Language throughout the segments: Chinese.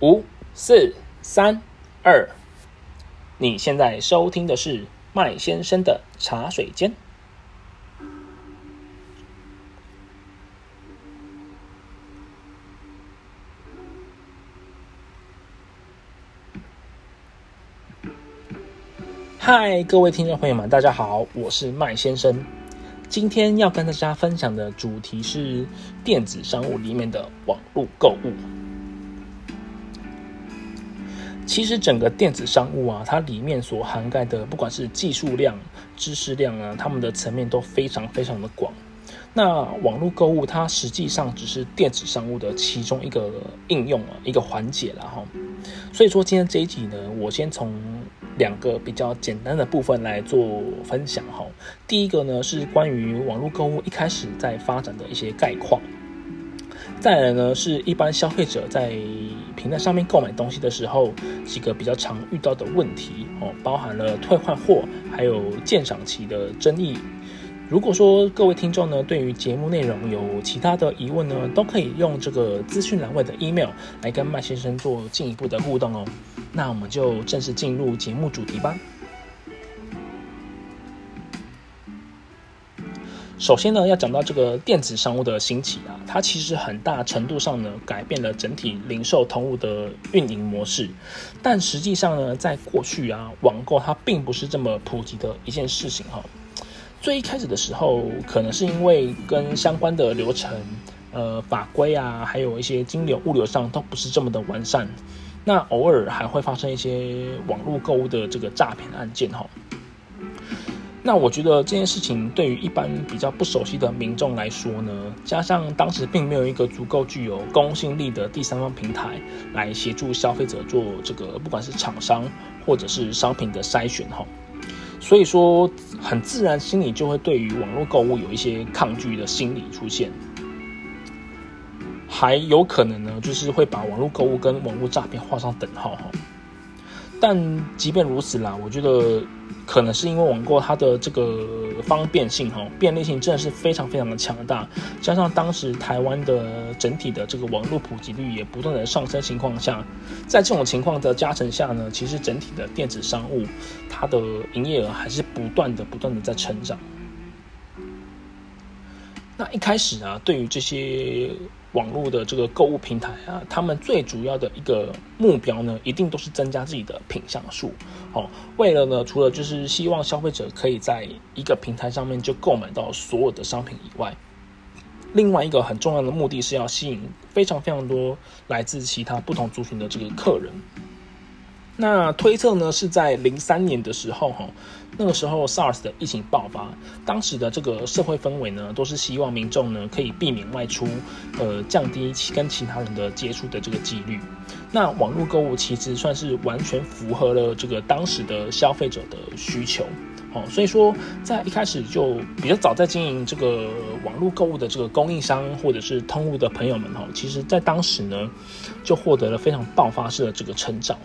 五、四、三、二，你现在收听的是麦先生的茶水间。嗨，各位听众朋友们，大家好，我是麦先生。今天要跟大家分享的主题是电子商务里面的网络购物。其实整个电子商务啊，它里面所涵盖的，不管是技术量、知识量啊，他们的层面都非常非常的广。那网络购物它实际上只是电子商务的其中一个应用啊，一个环节了哈。所以说今天这一集呢，我先从两个比较简单的部分来做分享哈。第一个呢是关于网络购物一开始在发展的一些概况。再来呢，是一般消费者在平台上面购买东西的时候，几个比较常遇到的问题哦，包含了退换货，还有鉴赏期的争议。如果说各位听众呢，对于节目内容有其他的疑问呢，都可以用这个资讯栏位的 email 来跟麦先生做进一步的互动哦。那我们就正式进入节目主题吧。首先呢，要讲到这个电子商务的兴起啊，它其实很大程度上呢，改变了整体零售通路的运营模式。但实际上呢，在过去啊，网购它并不是这么普及的一件事情哈。最一开始的时候，可能是因为跟相关的流程、呃法规啊，还有一些金流物流上都不是这么的完善。那偶尔还会发生一些网络购物的这个诈骗案件哈。那我觉得这件事情对于一般比较不熟悉的民众来说呢，加上当时并没有一个足够具有公信力的第三方平台来协助消费者做这个，不管是厂商或者是商品的筛选哈，所以说很自然心里就会对于网络购物有一些抗拒的心理出现，还有可能呢，就是会把网络购物跟网络诈骗画上等号哈。但即便如此啦，我觉得。可能是因为网购它的这个方便性哈，便利性真的是非常非常的强大，加上当时台湾的整体的这个网络普及率也不断的上升情况下，在这种情况的加成下呢，其实整体的电子商务它的营业额还是不断的不断的在成长。那一开始啊，对于这些。网络的这个购物平台啊，他们最主要的一个目标呢，一定都是增加自己的品项数。哦，为了呢，除了就是希望消费者可以在一个平台上面就购买到所有的商品以外，另外一个很重要的目的是要吸引非常非常多来自其他不同族群的这个客人。那推测呢，是在零三年的时候，哈，那个时候 SARS 的疫情爆发，当时的这个社会氛围呢，都是希望民众呢可以避免外出，呃，降低其跟其他人的接触的这个几率。那网络购物其实算是完全符合了这个当时的消费者的需求，哦，所以说在一开始就比较早在经营这个网络购物的这个供应商或者是通路的朋友们，哈，其实在当时呢就获得了非常爆发式的这个成长。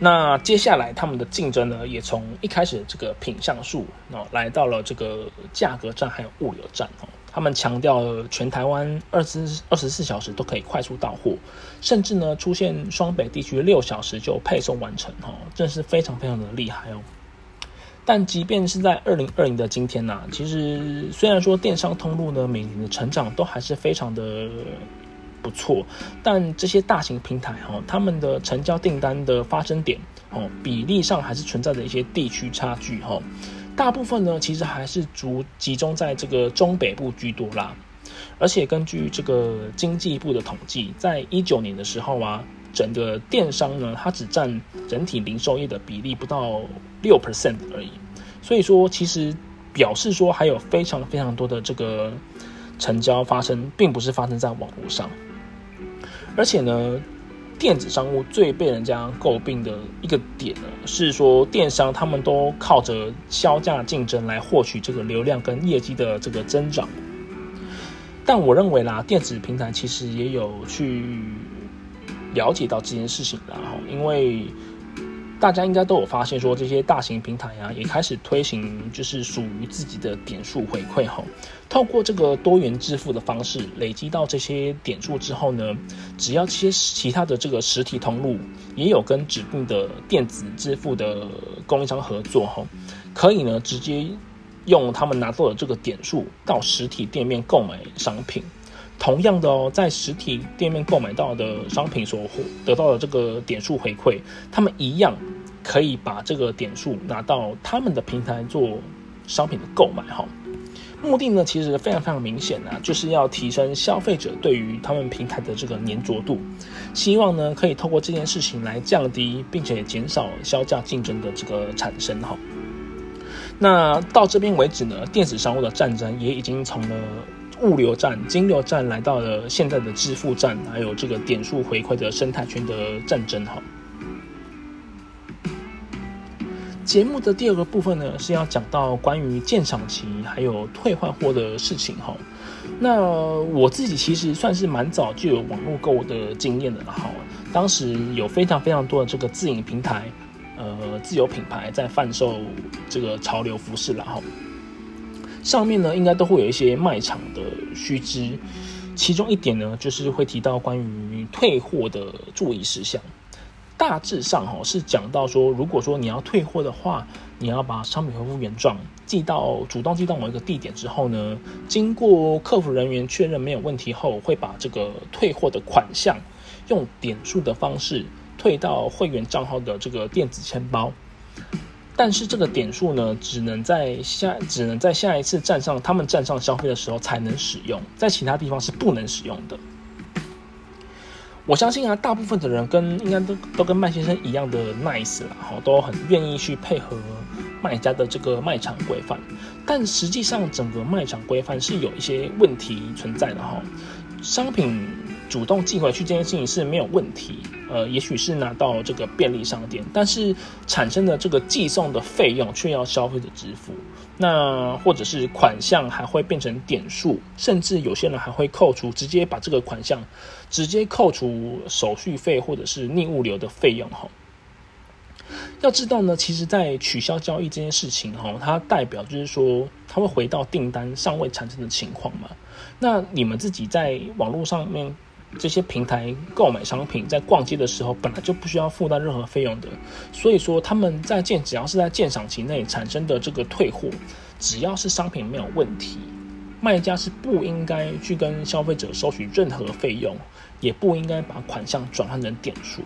那接下来他们的竞争呢，也从一开始这个品相数哦，来到了这个价格战还有物流战哦。他们强调全台湾二十二十四小时都可以快速到货，甚至呢出现双北地区六小时就配送完成哦，真是非常非常的厉害哦。但即便是在二零二零的今天呢，其实虽然说电商通路呢每年的成长都还是非常的。不错，但这些大型平台哈，他们的成交订单的发生点哦，比例上还是存在着一些地区差距哈。大部分呢，其实还是主集中在这个中北部居多啦。而且根据这个经济部的统计，在一九年的时候啊，整个电商呢，它只占整体零售业的比例不到六 percent 而已。所以说，其实表示说还有非常非常多的这个成交发生，并不是发生在网络上。而且呢，电子商务最被人家诟病的一个点呢，是说电商他们都靠着销价竞争来获取这个流量跟业绩的这个增长。但我认为啦，电子平台其实也有去了解到这件事情啦，哈，因为。大家应该都有发现，说这些大型平台啊，也开始推行就是属于自己的点数回馈哈。透过这个多元支付的方式，累积到这些点数之后呢，只要这些其他的这个实体通路也有跟指定的电子支付的供应商合作哈，可以呢直接用他们拿到的这个点数到实体店面购买商品。同样的哦，在实体店面购买到的商品所获得到的这个点数回馈，他们一样可以把这个点数拿到他们的平台做商品的购买哈。目的呢，其实非常非常明显啊，就是要提升消费者对于他们平台的这个粘着度，希望呢可以透过这件事情来降低并且减少销价竞争的这个产生哈。那到这边为止呢，电子商务的战争也已经从了。物流站、金流站来到了现在的支付站，还有这个点数回馈的生态圈的战争哈。节目的第二个部分呢，是要讲到关于鉴赏期还有退换货的事情哈。那我自己其实算是蛮早就有网络购物的经验的了哈。当时有非常非常多的这个自营平台，呃，自有品牌在贩售这个潮流服饰了哈。上面呢，应该都会有一些卖场的须知，其中一点呢，就是会提到关于退货的注意事项。大致上哈是讲到说，如果说你要退货的话，你要把商品恢复原状，寄到主动寄到某一个地点之后呢，经过客服人员确认没有问题后，会把这个退货的款项用点数的方式退到会员账号的这个电子钱包。但是这个点数呢，只能在下只能在下一次站上他们站上消费的时候才能使用，在其他地方是不能使用的。我相信啊，大部分的人跟应该都都跟麦先生一样的 nice 啦，哈，都很愿意去配合卖家的这个卖场规范。但实际上，整个卖场规范是有一些问题存在的哈，商品。主动寄回去这件事情是没有问题，呃，也许是拿到这个便利商店，但是产生的这个寄送的费用却要消费者支付，那或者是款项还会变成点数，甚至有些人还会扣除，直接把这个款项直接扣除手续费或者是逆物流的费用哈。要知道呢，其实，在取消交易这件事情哈，它代表就是说，它会回到订单尚未产生的情况嘛。那你们自己在网络上面。这些平台购买商品，在逛街的时候本来就不需要负担任何费用的，所以说他们在鉴只要是在鉴赏期内产生的这个退货，只要是商品没有问题，卖家是不应该去跟消费者收取任何费用，也不应该把款项转换成点数。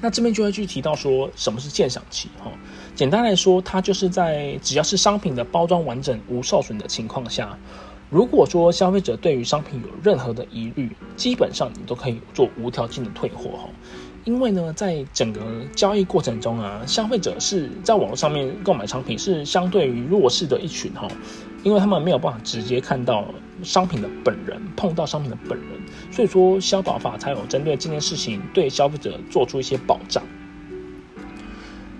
那这边就会去提到说什么是鉴赏期哈，简单来说，它就是在只要是商品的包装完整无受损的情况下。如果说消费者对于商品有任何的疑虑，基本上你都可以做无条件的退货哈。因为呢，在整个交易过程中啊，消费者是在网络上面购买商品是相对于弱势的一群哈，因为他们没有办法直接看到商品的本人，碰到商品的本人，所以说消保法才有针对这件事情对消费者做出一些保障。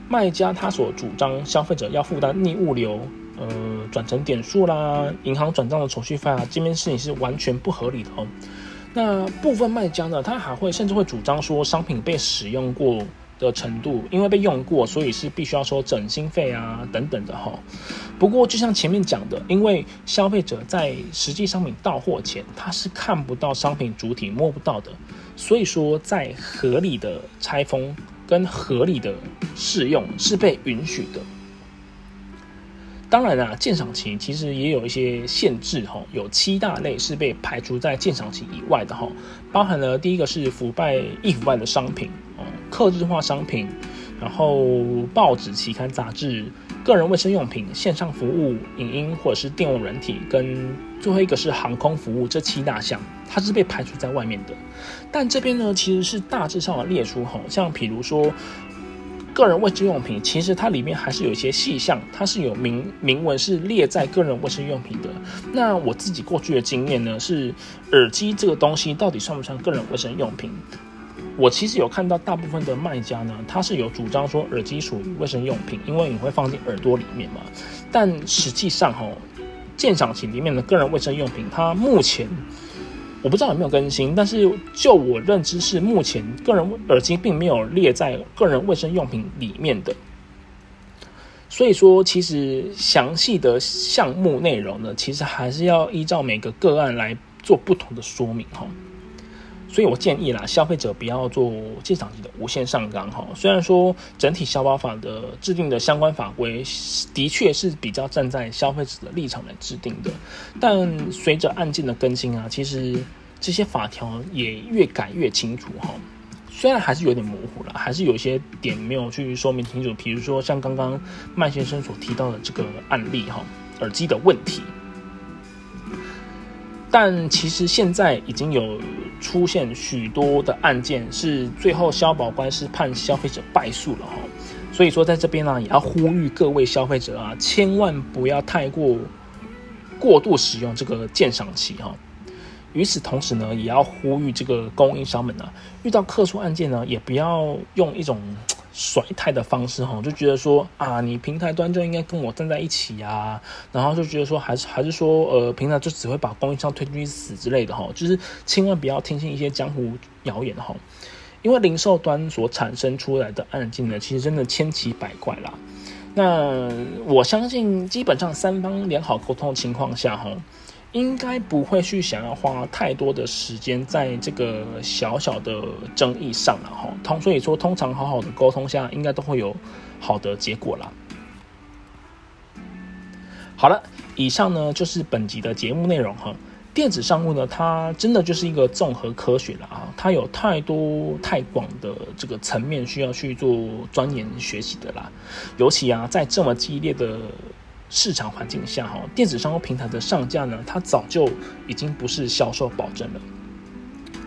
卖家他所主张消费者要负担逆物流。呃，转成点数啦，银行转账的手续费啊，这件事情是完全不合理的哦。那部分卖家呢，他还会甚至会主张说，商品被使用过的程度，因为被用过，所以是必须要收整新费啊等等的哈。不过，就像前面讲的，因为消费者在实际商品到货前，他是看不到商品主体，摸不到的，所以说在合理的拆封跟合理的试用是被允许的。当然啦，鉴赏期其实也有一些限制哈，有七大类是被排除在鉴赏期以外的哈，包含了第一个是腐败易腐败的商品哦，克制化商品，然后报纸、期刊、杂志、个人卫生用品、线上服务、影音或者是电网软体，跟最后一个是航空服务，这七大项它是被排除在外面的。但这边呢，其实是大致上的列出哈，像比如说。个人卫生用品其实它里面还是有一些细项，它是有明明文是列在个人卫生用品的。那我自己过去的经验呢，是耳机这个东西到底算不算个人卫生用品？我其实有看到大部分的卖家呢，他是有主张说耳机属于卫生用品，因为你会放进耳朵里面嘛。但实际上哈，鉴赏型里面的个人卫生用品，它目前我不知道有没有更新，但是就我认知是目前个人耳机并没有列在个人卫生用品里面的。所以说，其实详细的项目内容呢，其实还是要依照每个个案来做不同的说明哈。所以我建议啦，消费者不要做鉴赏级的无限上纲哈。虽然说整体消保法的制定的相关法规的确是比较站在消费者的立场来制定的，但随着案件的更新啊，其实这些法条也越改越清楚哈。虽然还是有点模糊了，还是有些点没有去说明清楚。比如说像刚刚麦先生所提到的这个案例哈，耳机的问题。但其实现在已经有出现许多的案件，是最后消保官是判消费者败诉了哈。所以说在这边呢，也要呼吁各位消费者啊，千万不要太过过度使用这个鉴赏期哈。与此同时呢，也要呼吁这个供应商们呢，遇到客诉案件呢，也不要用一种甩态的方式哈，就觉得说啊，你平台端就应该跟我站在一起呀，然后就觉得说还是还是说呃，平台就只会把供应商推出去死之类的哈，就是千万不要听信一些江湖谣言哈，因为零售端所产生出来的案件呢，其实真的千奇百怪啦。那我相信，基本上三方良好沟通的情况下哈。应该不会去想要花太多的时间在这个小小的争议上了哈，通所以说通常好好的沟通下，应该都会有好的结果啦。好了，以上呢就是本集的节目内容哈。电子商务呢，它真的就是一个综合科学了啊，它有太多太广的这个层面需要去做钻研学习的啦，尤其啊在这么激烈的。市场环境下，哈，电子商务平台的上架呢，它早就已经不是销售保证了。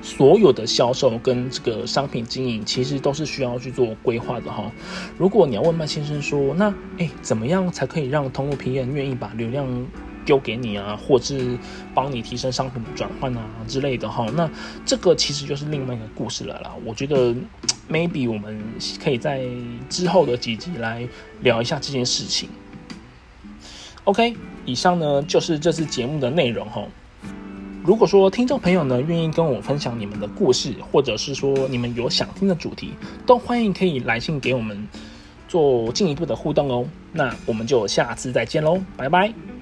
所有的销售跟这个商品经营，其实都是需要去做规划的，哈。如果你要问麦先生说，那哎，怎么样才可以让通路 PM 愿意把流量丢给你啊，或是帮你提升商品转换啊之类的，哈，那这个其实就是另外一个故事了啦。我觉得 maybe 我们可以在之后的几集来聊一下这件事情。OK，以上呢就是这次节目的内容哈。如果说听众朋友呢愿意跟我分享你们的故事，或者是说你们有想听的主题，都欢迎可以来信给我们做进一步的互动哦。那我们就下次再见喽，拜拜。